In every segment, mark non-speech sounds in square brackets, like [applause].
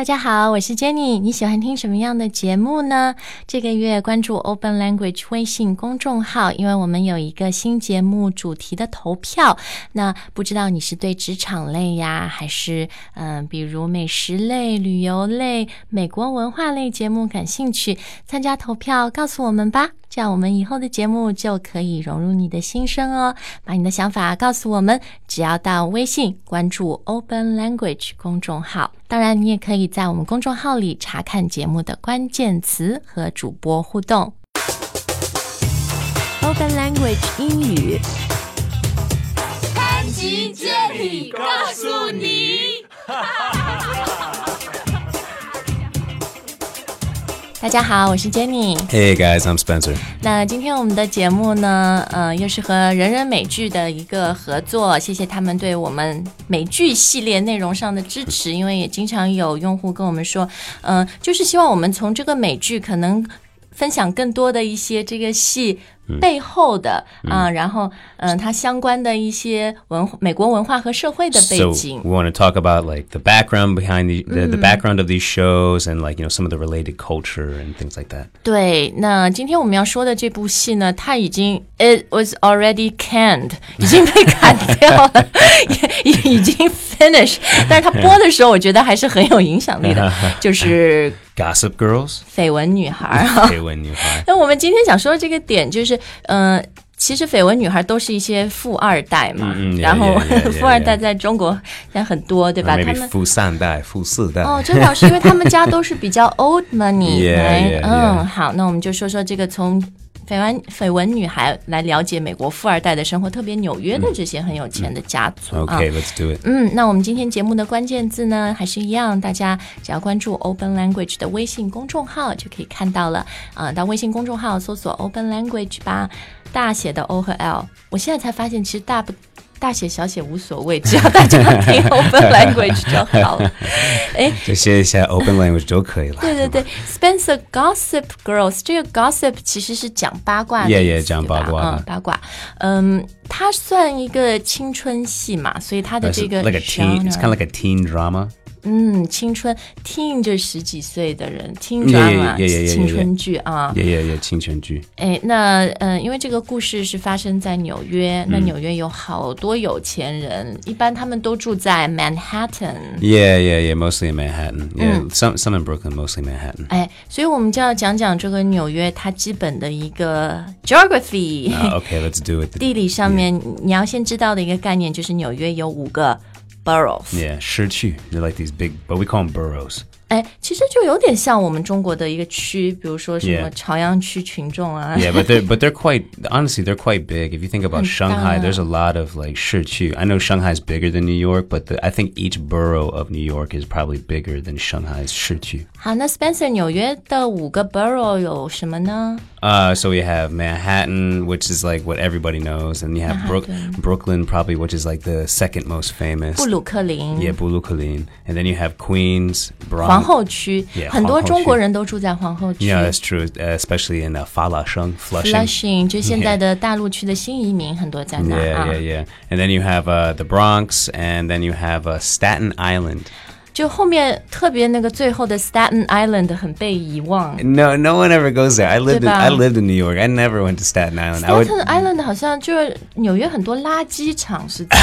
大家好，我是 Jenny。你喜欢听什么样的节目呢？这个月关注 Open Language 微信公众号，因为我们有一个新节目主题的投票。那不知道你是对职场类呀，还是嗯，比如美食类、旅游类、美国文化类节目感兴趣？参加投票，告诉我们吧。这样我们以后的节目就可以融入你的心声哦。把你的想法告诉我们，只要到微信关注 Open Language 公众号。当然，你也可以在我们公众号里查看节目的关键词和主播互动。Open Language 英语，潘吉接力告诉你。[laughs] 大家好，我是 Jenny。Hey guys, I'm Spencer. 那今天我们的节目呢，呃，又是和人人美剧的一个合作，谢谢他们对我们美剧系列内容上的支持，因为也经常有用户跟我们说，嗯、就是希望我们从这个美剧可能分享更多的一些这个戏。背后的啊、然后嗯、它相关的一些文美国文化和社会的背 So 景 we want to talk about like the background behind the, the, the background of these shows and like you know some of the related culture and things like that. 对，那今天我们要说的这部戏呢，它已经 it was already canned，已经被砍掉了，已已已经 [laughs] finish，[laughs] 但是它播的时候，我觉得还是很有影响力的，就是《 [laughs] Gossip Girls. 绯闻女孩》[laughs] 啊。Okay, when you hi. 那我们今天想说的这个点就是，嗯、其实绯闻女孩都是一些富二代嘛，嗯嗯然后 yeah, yeah, yeah, 富二代在中国现在很多，对吧？他们富三代,富四代.哦，真的是因为他们家都是比较 old yeah, [laughs] 嗯.好，那我们就说说这个从绯闻绯闻女孩来了解美国富二代的生活，特别纽约的这些很有钱的家族啊。Okay, let's do it. 嗯，那我们今天节目的关键字呢，还是一样，大家只要关注 Open Language 的微信公众号就可以看到了。啊、到微信公众号搜索 Open Language 吧，大写的 O 和 L。我现在才发现，其实大不大写小写无所谓，只要大家听 Open Language 就好了。哎，就写一下 open language 就可以了。对对对，Spencer Gossip Girls 这个 gossip 其实是讲八卦的 Yeah, yeah，讲八卦嗯，八卦。嗯，它算一个青春戏嘛，所以它的这个 like a teen, it's genre kind of like a teen drama. 嗯，青春 teen 就十几岁的人 yeah, yeah, 青春剧啊。Yeah, yeah, yeah, 青春剧.哎，那嗯、呃因为这个故事是发生在纽约，那纽约有好多有钱人，一般他们都住在 Manhattan。Yeah, yeah, yeah, mostly in Manhattan. Yeah, some some in Brooklyn, mostly Manhattan. 哎，所以我们就要讲讲这个纽约它基本的一个 geography。Uh, okay, let's do it. 地理上面你要先知道的一个概念就是纽约有五个 boroughs。 Yeah, 市区. They're like these big, but we call them boroughs. 哎，其实就有点像我们中国的一个区，比如说什么 Yeah. 朝阳区群众啊。 Yeah, but they're [laughs] but they're quite honestly they're quite big. If you think about Shanghai, there's a lot of like 市区. I know Shanghai's bigger than New York, but the, I think each borough of New York is probably bigger than Shanghai's 市区. 好，那 Spencer 纽约的五个 borough 有什么呢？ Uh, so we have Manhattan, which is like what everybody knows, and you have Brook, Manhattan. Brooklyn, probably which is like the second most famous. 布鲁克林。 Yeah, Brooklyn, and then you have Queens, 皇 Bronx. 后区 Yeah，很多皇后区中国人都住在皇后区。 Yeah, that's true, uh, especially in uh, 发拉省 Flushing. Flushing 就现在的大陆区的新移民很多在那 Yeah, 啊。 yeah, yeah. And then you have uh, the Bronx, and then you have uh, Staten Island. 就后面特别那个最后的 Staten Island 很被遗忘。No, no one ever goes there. I lived in, I lived in New York. I never went to Staten Island. Staten Island 好像就是纽约很多垃圾场是的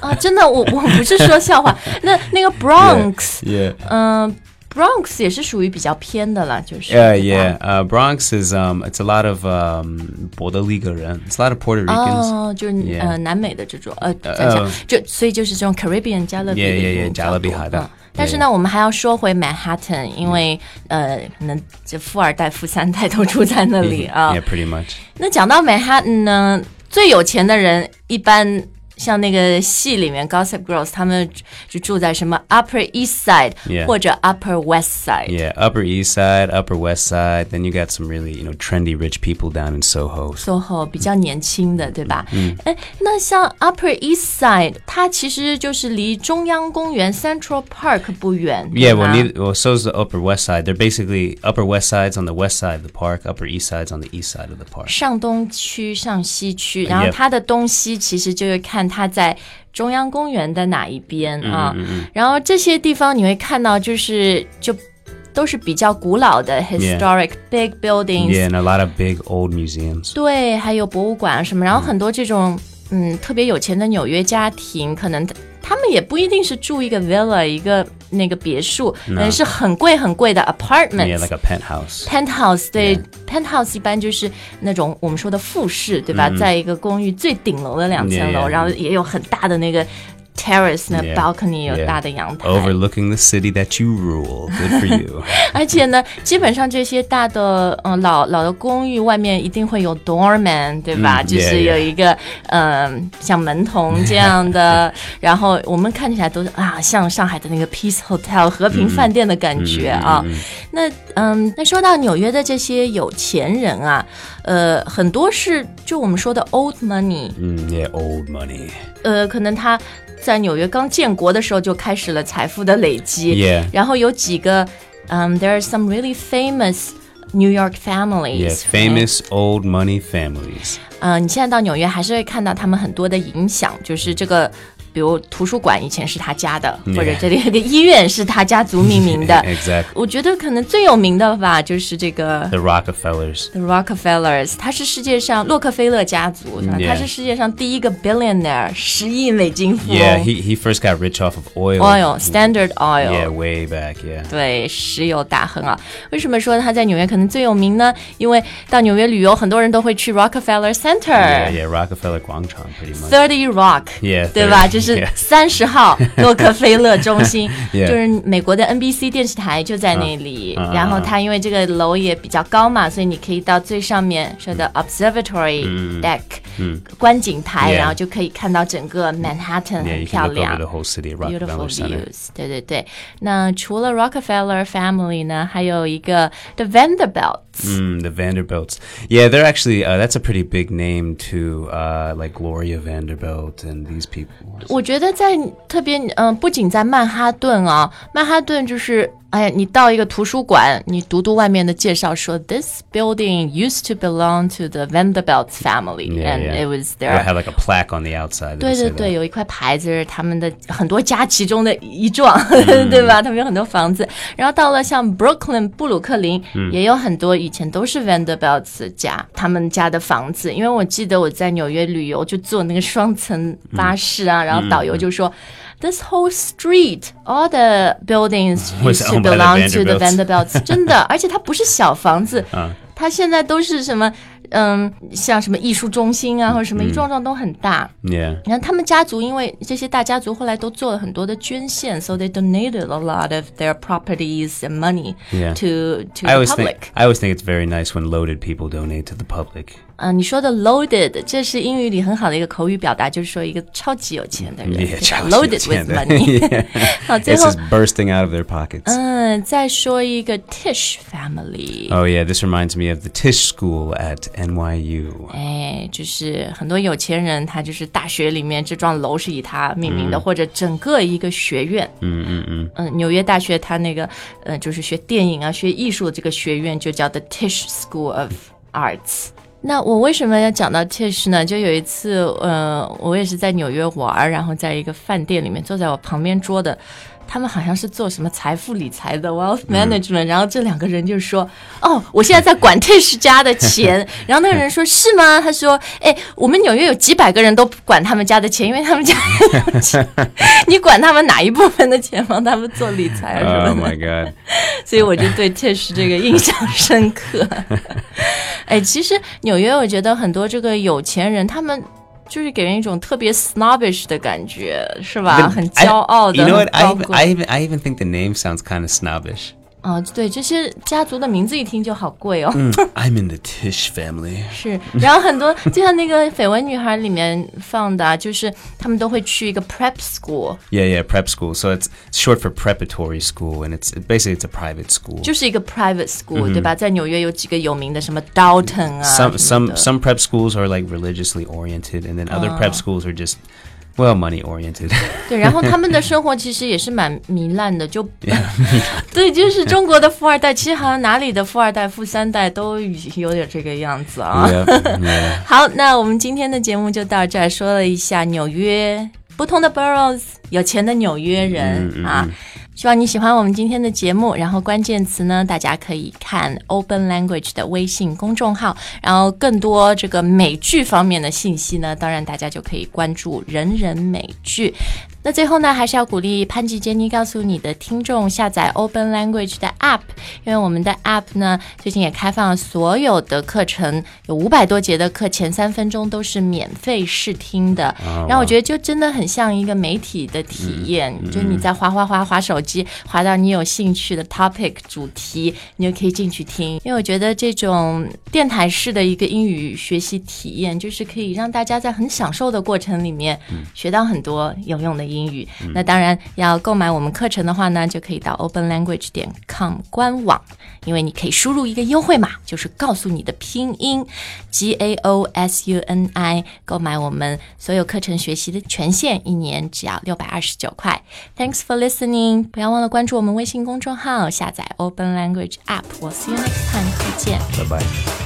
啊，真的，我我不是说笑话。那那个 Bronx，Yeah. 嗯、Bronx 也是属于比较偏的了，就是。Yeah, yeah. Uh, Bronx is um, it's a lot of um, Puerto Rican. It's a lot of Puerto Ricans. 哦，就是.呃南美的这种呃，讲讲就所以就是这种 Caribbean 加勒比 Yeah, yeah, yeah，加勒比海的嗯但是呢，我们还要说回 Manhattan，因为呃，可能这富二代、富三代都住在那里啊。Yeah, pretty much. 那讲到 Manhattan 呢，最有钱的人一般像那个戏里面 Gossip Girls，他们就住在什么 Upper East Side. 或者 Upper West Side。Yeah, Upper East Side, Upper West Side. Then you got some really, you know, trendy rich people down in Soho. SOHO 比较年轻的，对吧？嗯，哎，那像 Upper East Side，它其实就是离中央公园 Central Park 不远。Yeah, 对吗 well, neither, well, so's the Upper West Side. They're basically Upper West Side's on the west side of the park. Upper East Side's on the east side of the park. 上东区、上西区，然后它的东西其实就是看看它在中央公园的哪一边啊。然后这些地方你会看到，就是就都是比较古老的 historic big buildings。Yeah, and a lot of big old museums. 对，还有博物馆啊什么，然后很多这种嗯特别有钱的纽约家庭，可能他他们也不一定是住一个 villa 一个那个别墅，可能是很贵很贵的 apartments。Yeah, like a penthouse. penthouse 对 penthouse 一般就是那种我们说的复式，对吧？在一个公寓最顶楼的两层楼.然后也有很大的那个 terrace 那 balcony 有.大的阳台。Overlooking the city that you rule. Good for you. 而且呢，基本上这些大的嗯、呃老老的公寓外面一定会有 doorman，对吧？嗯就是有.一个嗯、像门童这样的，然后我们看起来都是啊，像上海的那个 Peace Hotel 和平饭店的感觉啊。那嗯，那说到纽约的这些有钱人啊，呃，很多是就我们说的 old money，Mm, yeah, old money. 呃，可能他在纽约刚建国的时候就开始了财富的累积。Yeah. 然后有几个，嗯、t h e r e are some really famous New York families。Yeah, famous old money families. 嗯、你现在到纽约还是会看到他们很多的影响，就是这个。比如图书馆以前是他家的 Yeah. 或者这里有个医院是他家族命名的。exactly. 我觉得可能最有名的吧，就是这个 The Rockefellers. The Rockefellers，他是世界上洛克菲勒家族，Yeah. 他是世界上第一个 billionaire，十亿美金富翁。Yeah, he, he first got rich off of oil. oil Standard Oil。Yeah, way back, yeah. 对，石油大亨啊！为什么说他在纽约可能最有名呢？因为到纽约旅游，很多人都会去 Rockefeller Center。yeah, Rockefeller Guangchang pretty much. Thirty Rock，Yeah, 对吧？30就是.三十号洛克菲勒中心.就是美国的 NBC 电视台就在那里。然后它因为这个楼也比较高嘛，所以你可以到最上面说的 Observatory Deck，、观景台.然后就可以看到整个 Manhattan，很漂亮 Beautiful views，对对对。那除了 Rockefeller family 呢，还有一个 The Vanderbilts。Mm, the Vanderbilts. Yeah, they're actually, uh, that's a pretty big name too, uh, like Gloria Vanderbilt and these people. 我觉得在特别嗯、不仅在曼哈顿啊，曼哈顿就是。 哎呀，你到一个图书馆，你读读外面的介绍说，this building used to belong to the Vanderbilts family, Yeah, and yeah. it was their have like a plaque on the outside. 对对对，有一块牌子是他们的很多家其中的一幢，对吧？他们有很多房子。然后到了像 Brooklyn 布鲁克林，也有很多以前都是 Vanderbilts 家他们家的房子。因为我记得我在纽约旅游，就坐那个双层巴士啊，然后导游就说。This whole street, all the buildings [laughs] Was used to owned by the belong to the Vanderbilts. Vanderbilts，真的，而且它不是小房子，它现在都是什么，嗯，像什么艺术中心啊，或者什么一幢幢都很大。 Yeah. 然后他们家族因为这些大家族后来都做了很多的捐献，so [laughs] they donated a lot of their properties and money Yeah. to to I the always public think I always think it's very nice when loaded people donate to the public. 啊、你说的 loaded，这是英语里很好的一个口语表达，就是说一个超级有钱的人 Yeah, 对吧超级有，loaded 钱 with 的 money 。 Yeah. 好，最 It's 后 just [laughs] bursting out of their pockets. 嗯，再说一个 Tish family。 Oh yeah, this reminds me of the Tisch School at NYU. 哎，就是很多有钱人，他就是大学里面这幢楼是以他命名的，或者整个一个学院。嗯嗯嗯。嗯，纽约大学它那个呃，就是学电影啊、学艺术的这个学院就叫 The Tisch School of Arts。 那我为什么要讲到 Tish 呢？就有一次，呃，我也是在纽约玩，然后在一个饭店里面，坐在我旁边桌的，他们好像是做什么财富理财的 wealth management，、然后这两个人就说：“哦，我现在在管 Tisch 家的钱。[laughs] ”然后那个人说：“是吗？”他说：“哎，我们纽约有几百个人都管他们家的钱，因为他们家有钱，你管他们哪一部分的钱帮他们做理财 Oh 么的。” my god. [laughs] 所以我就对 Tish 这个印象深刻。哎，其实纽约，我觉得很多这个有钱人，他们就是给人一种特别 snobbish 的感觉，是吧？ The- 很 I- 骄傲的， You know 很 what? I 高 even, 贵 I even I even think the name sounds kind of snobbish. 啊，[laughs] 对，这些家族的名字一听就好贵哦。 I'm in the Tisch family. 是，然后很多就像那个《绯闻女孩》里面放的、啊，就是他们都会去一个 prep school， Yeah, yeah, prep school. So it's short for preparatory school, and it's basically it's a private school. 就是一个 private school，、对吧？在纽约有几个有名的，什么 Dalton 啊 some 什么 some 的 some prep schools are like religiously oriented, and then other prep schools are just Well, money oriented. [laughs] 对，然后他们的生活其实也是蛮糜烂的，就 [laughs] [laughs] 对，就是中国的富二代，其实好像哪里的富二代、富三代都有点这个样子啊。yeah, yeah. 好，那我们今天的节目就到这儿，说了一下纽约不同的 boroughs，有钱的纽约人、嗯嗯啊。希望你喜欢我们今天的节目，然后关键词呢，大家可以看 Open Language 的微信公众号，然后更多这个美剧方面的信息呢，当然大家就可以关注人人美剧。那最后呢，还是要鼓励潘吉杰尼告诉你的听众下载 Open Language 的 App，因为我们的 App 呢最近也开放了所有的课程，有五百多节的课，前三分钟都是免费试听的。然后我觉得就真的很像一个媒体的体验，就你在划划划划手机，划到你有兴趣的 topic 主题，你就可以进去听。因为我觉得这种电台式的一个英语学习体验，就是可以让大家在很享受的过程里面学到很多有用的英语。那当然要购买我们课程的话呢，就可以到 openlanguage 点 com 官网，因为你可以输入一个优惠码，就是告诉你的拼音 G A O S U N I，购买我们所有课程学习的权限，一年只要六百二十九块。Thanks for listening，不要忘了关注我们微信公众号，下载 Open Language App。我 see you next time，再见。Bye bye.